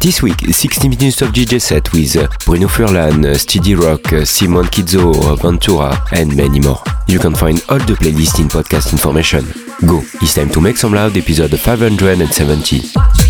This week, 60 minutes of DJ set with Bruno Furlan, Steady Rock, Simon Kizzo, Ventura, and many more. You can find all the playlist in podcast information. Go, it's time to Make Some Loud episode 570.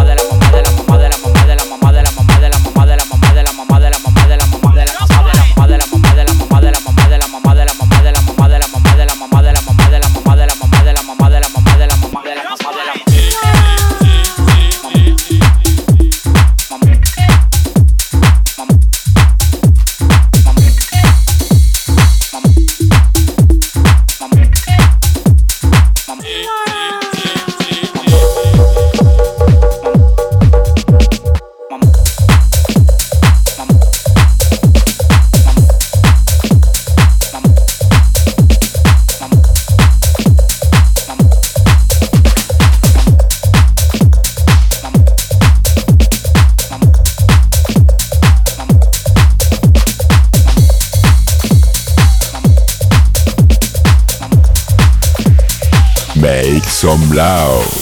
some loud.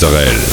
Mozzarella.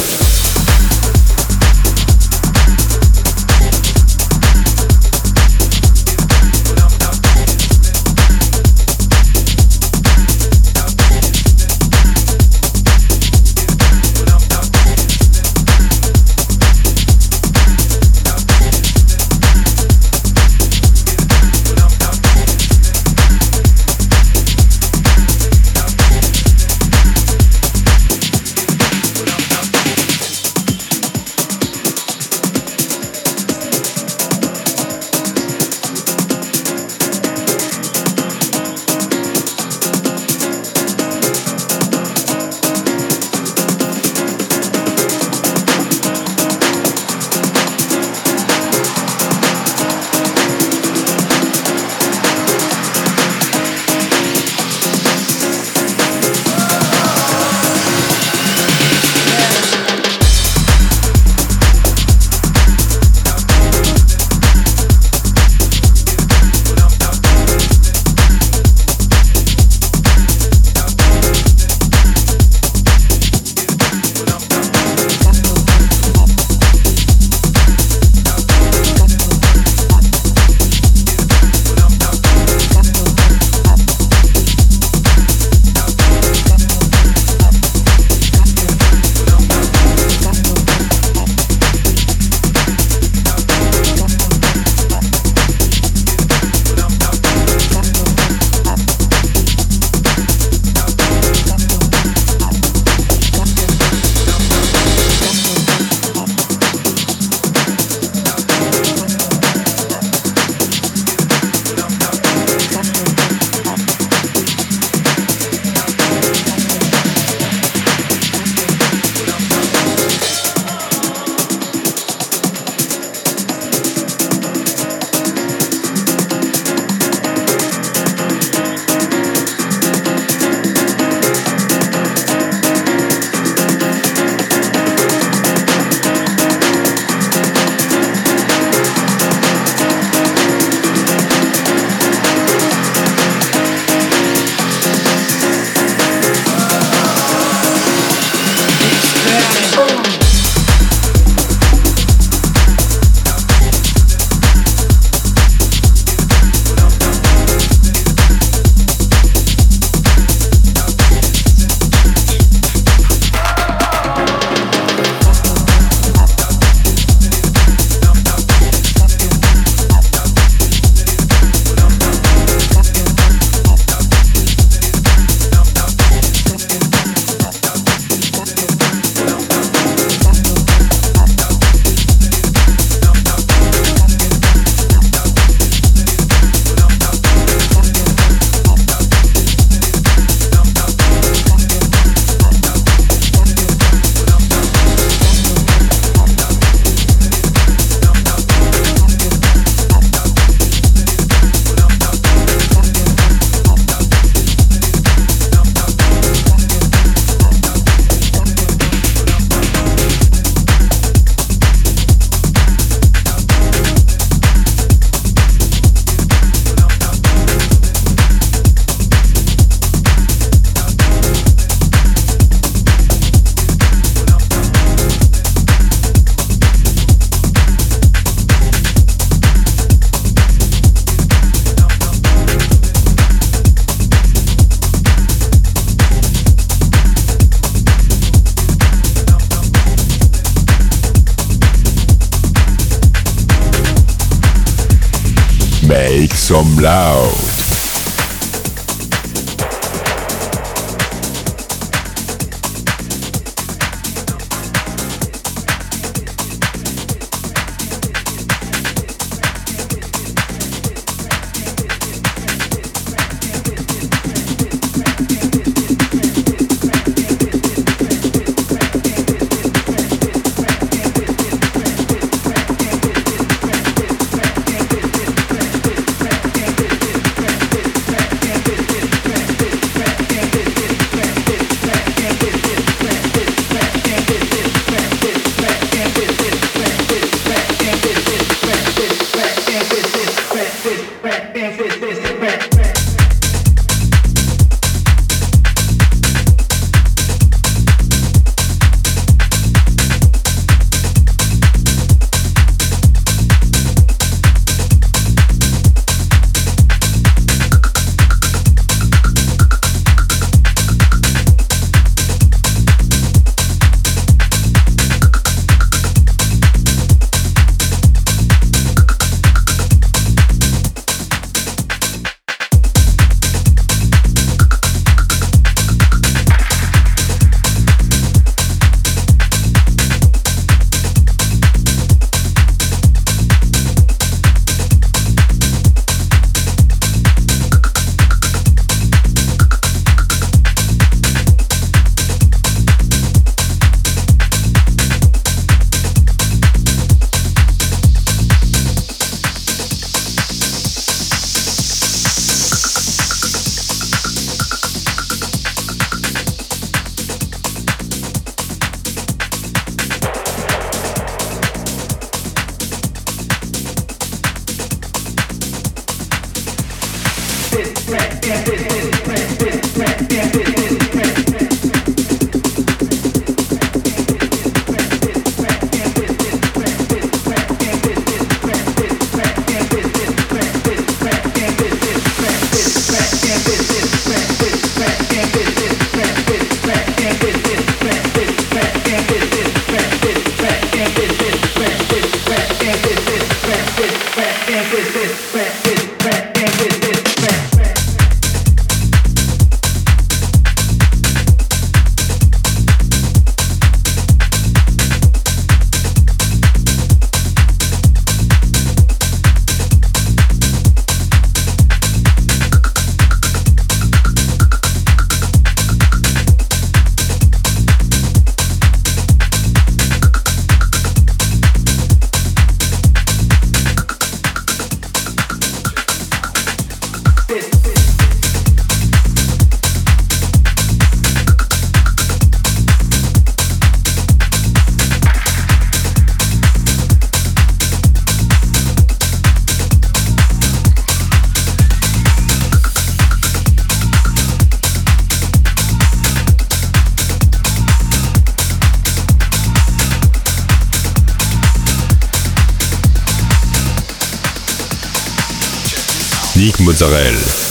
Mozzarella.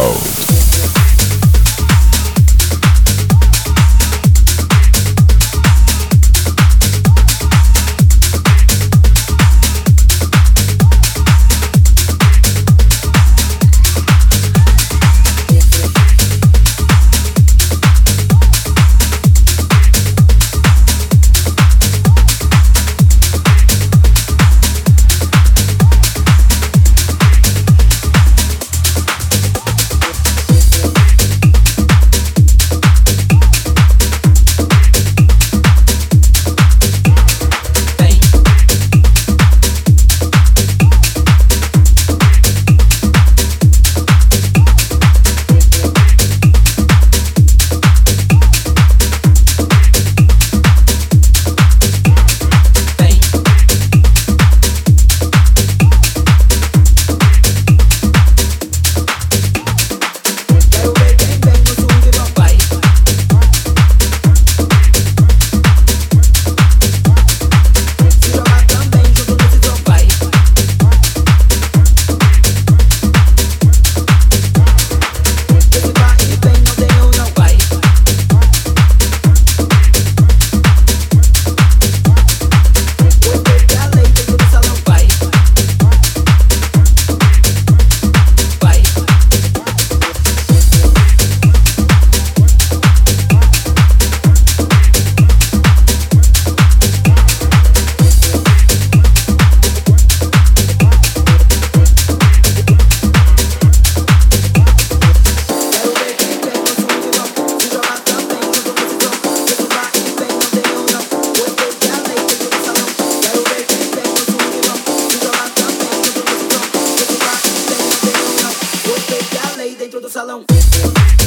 House. Make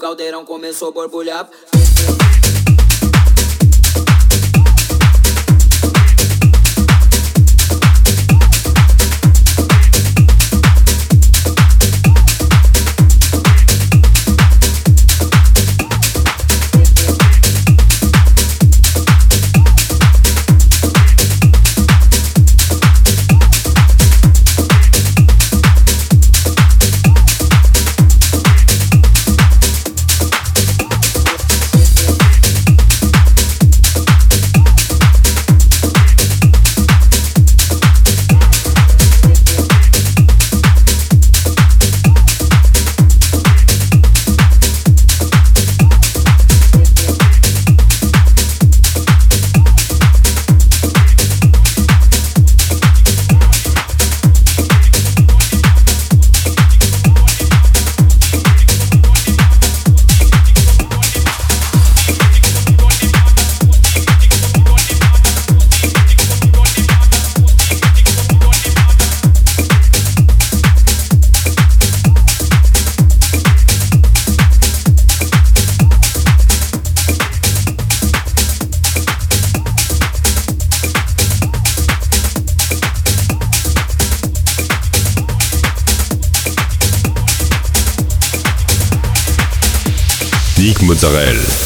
some loud. começou a borbulhar. Nick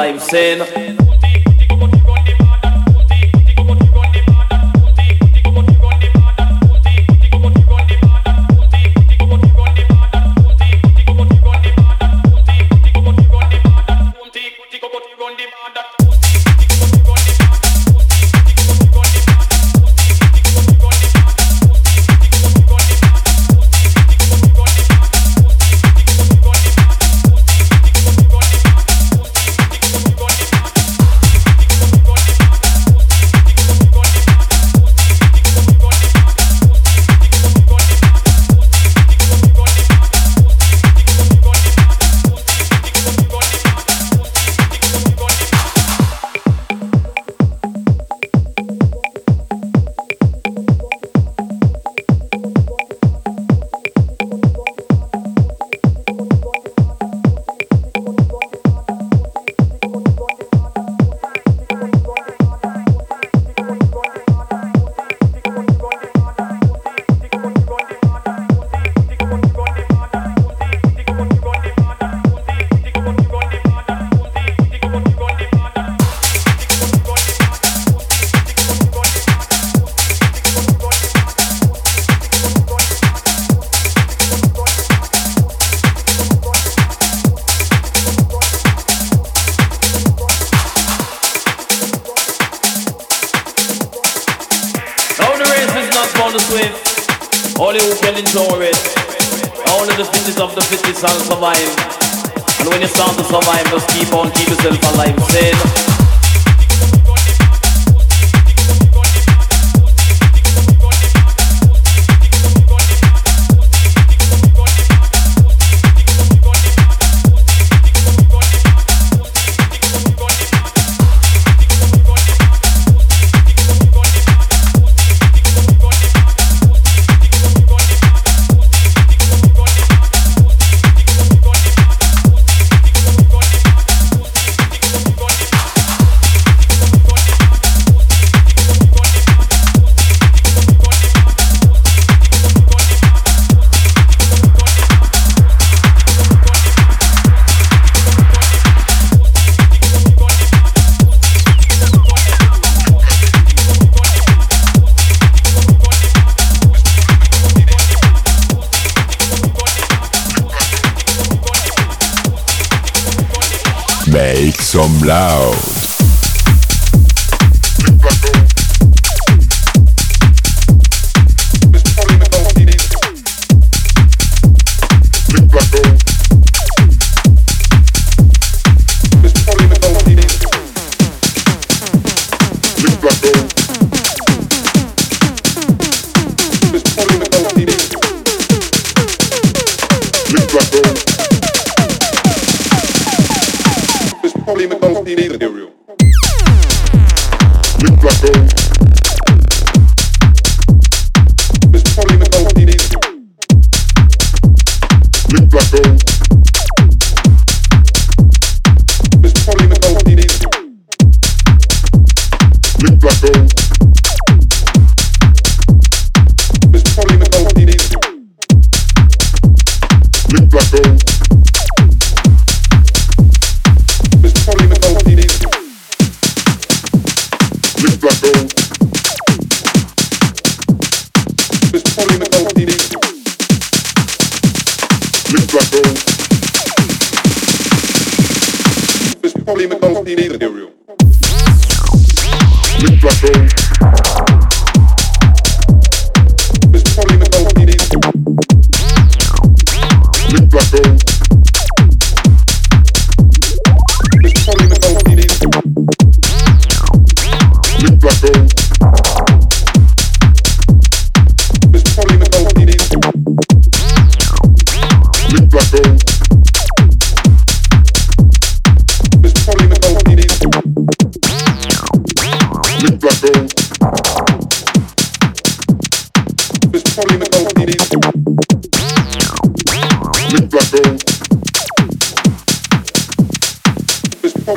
Mola e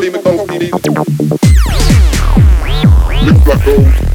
Mozzarella. It's what they do, and this is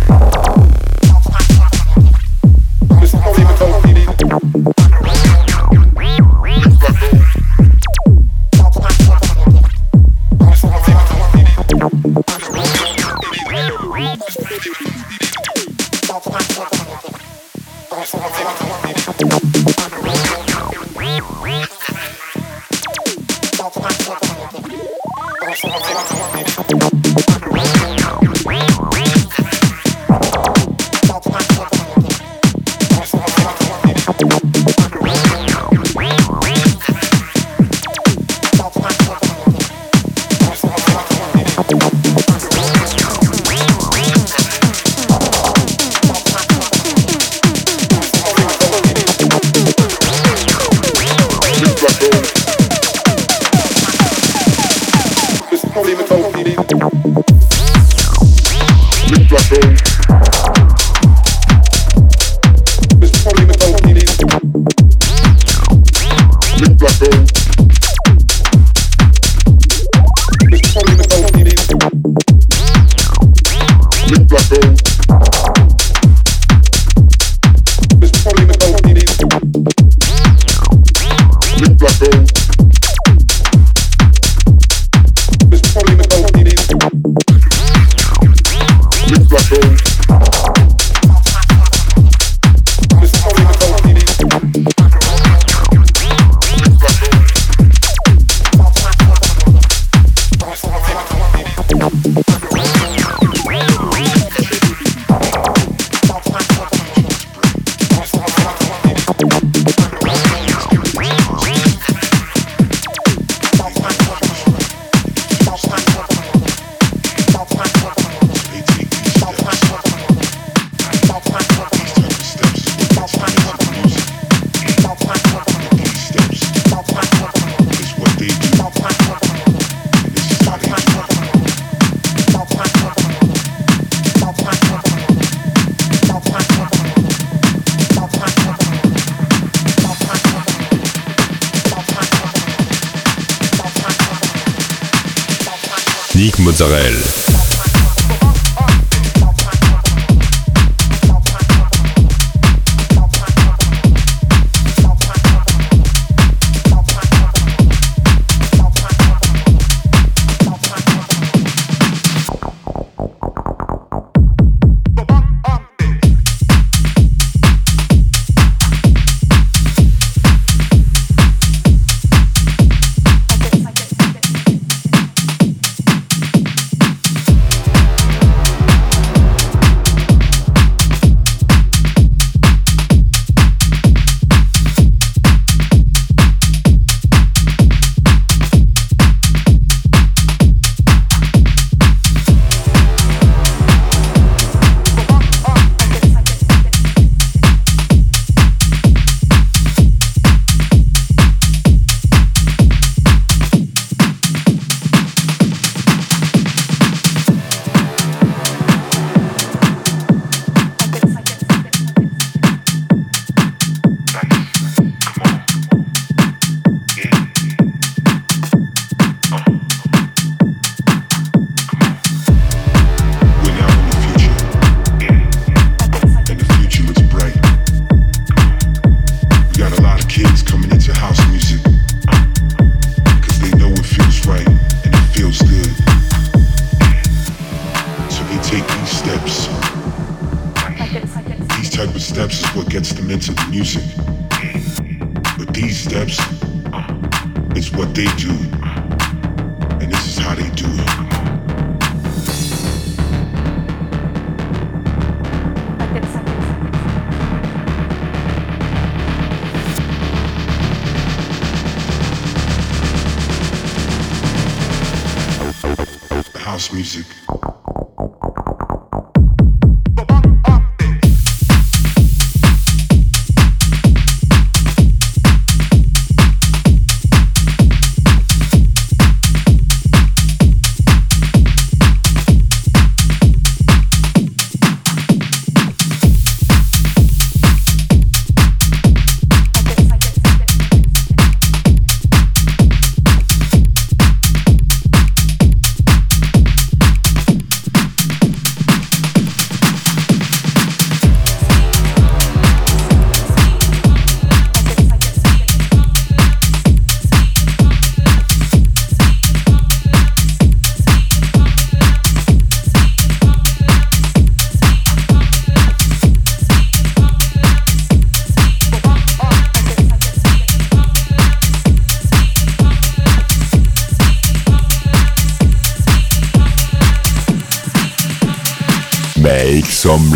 Israel.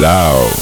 Loud.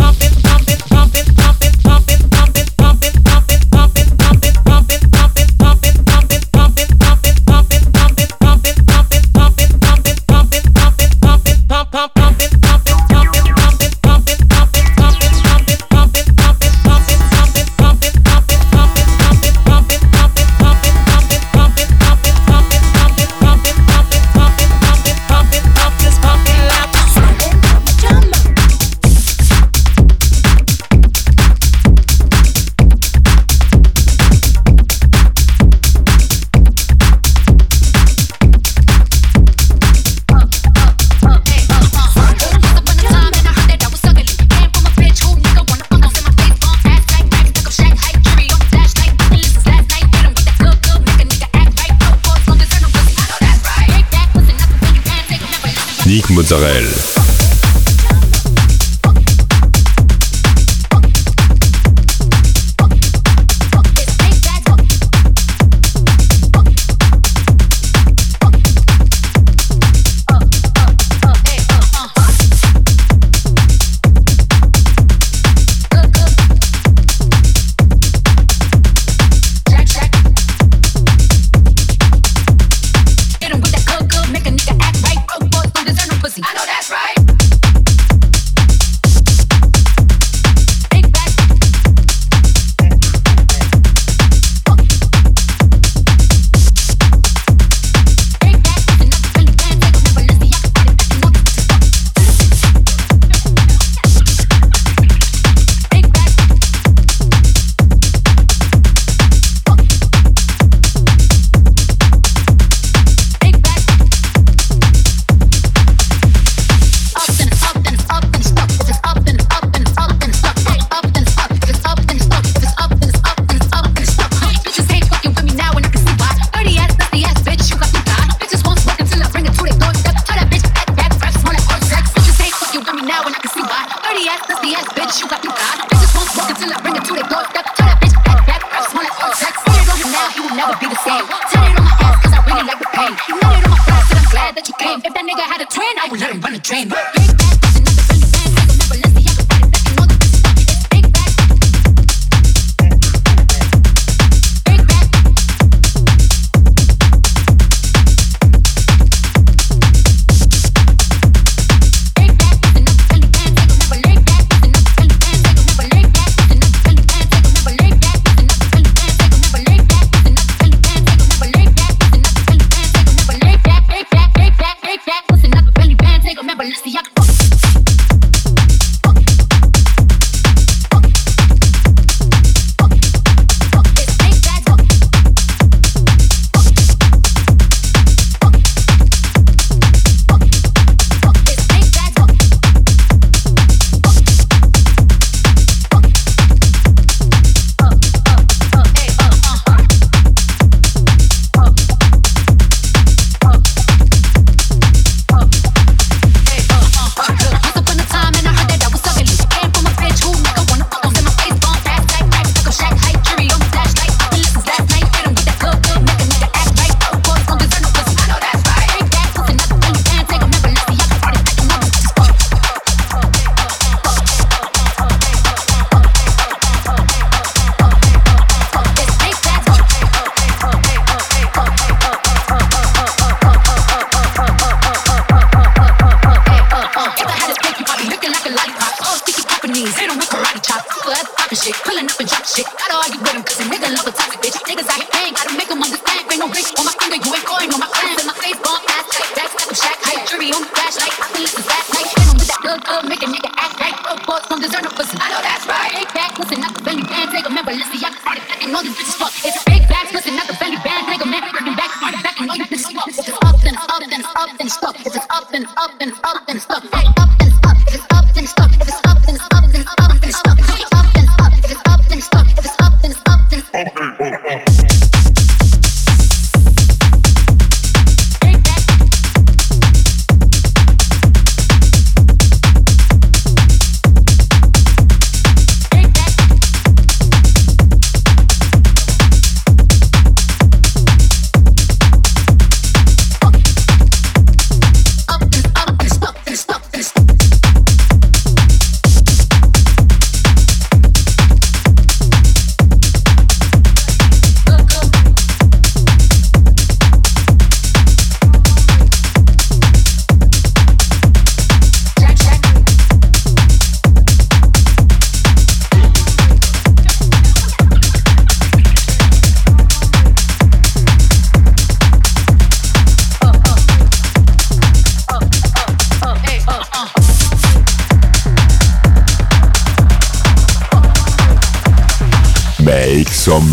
Mozzarella.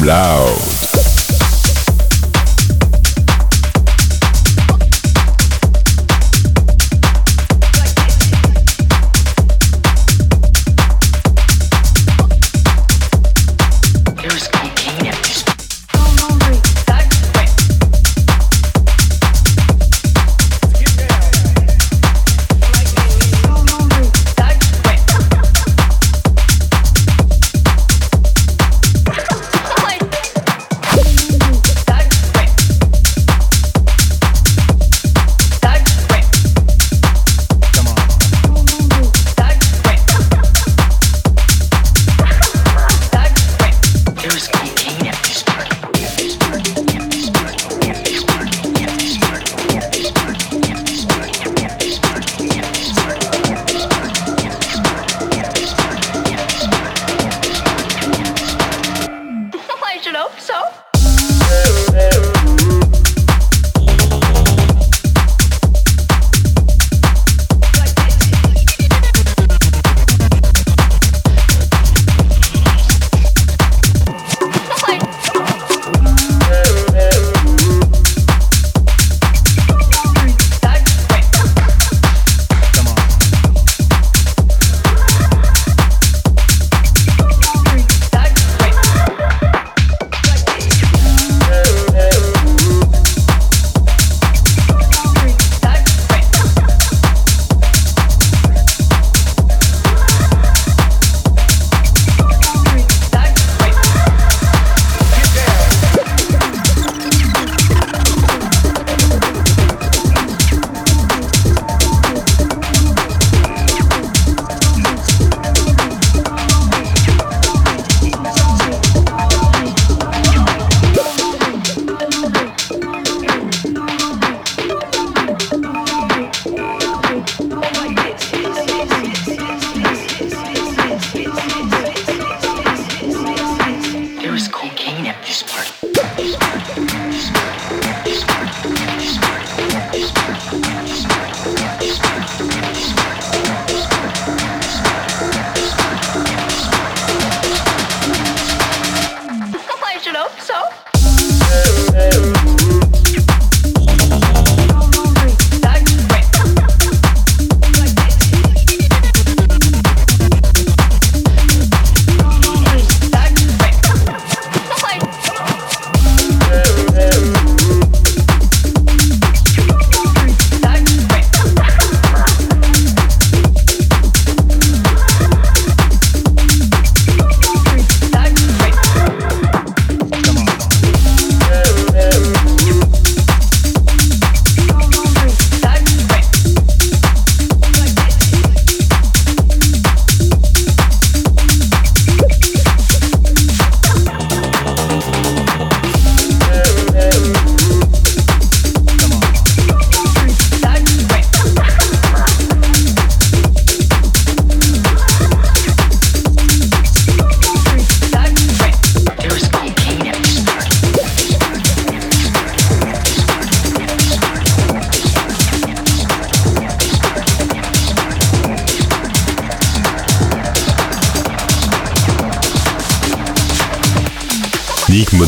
Loud.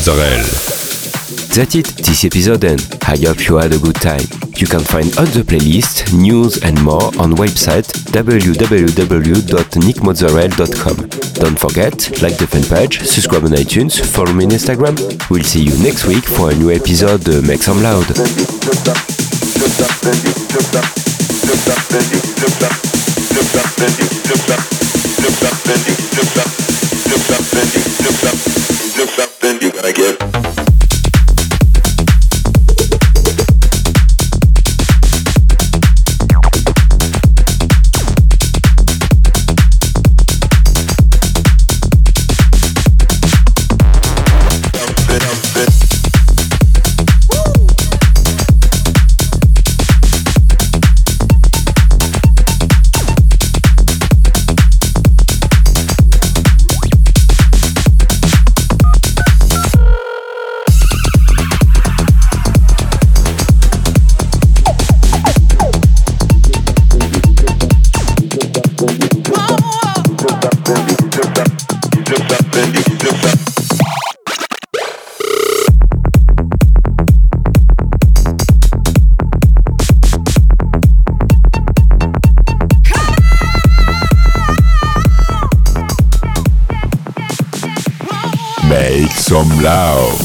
Mozzarella. That's it, this episode and I hope you had a good time. You can find all the playlist, news and more on website www.nickmozzarella.com. Don't forget, like the fan page, subscribe on iTunes, follow me on Instagram. We'll see you next week for a new episode uh, Make Some Loud. Make some loud.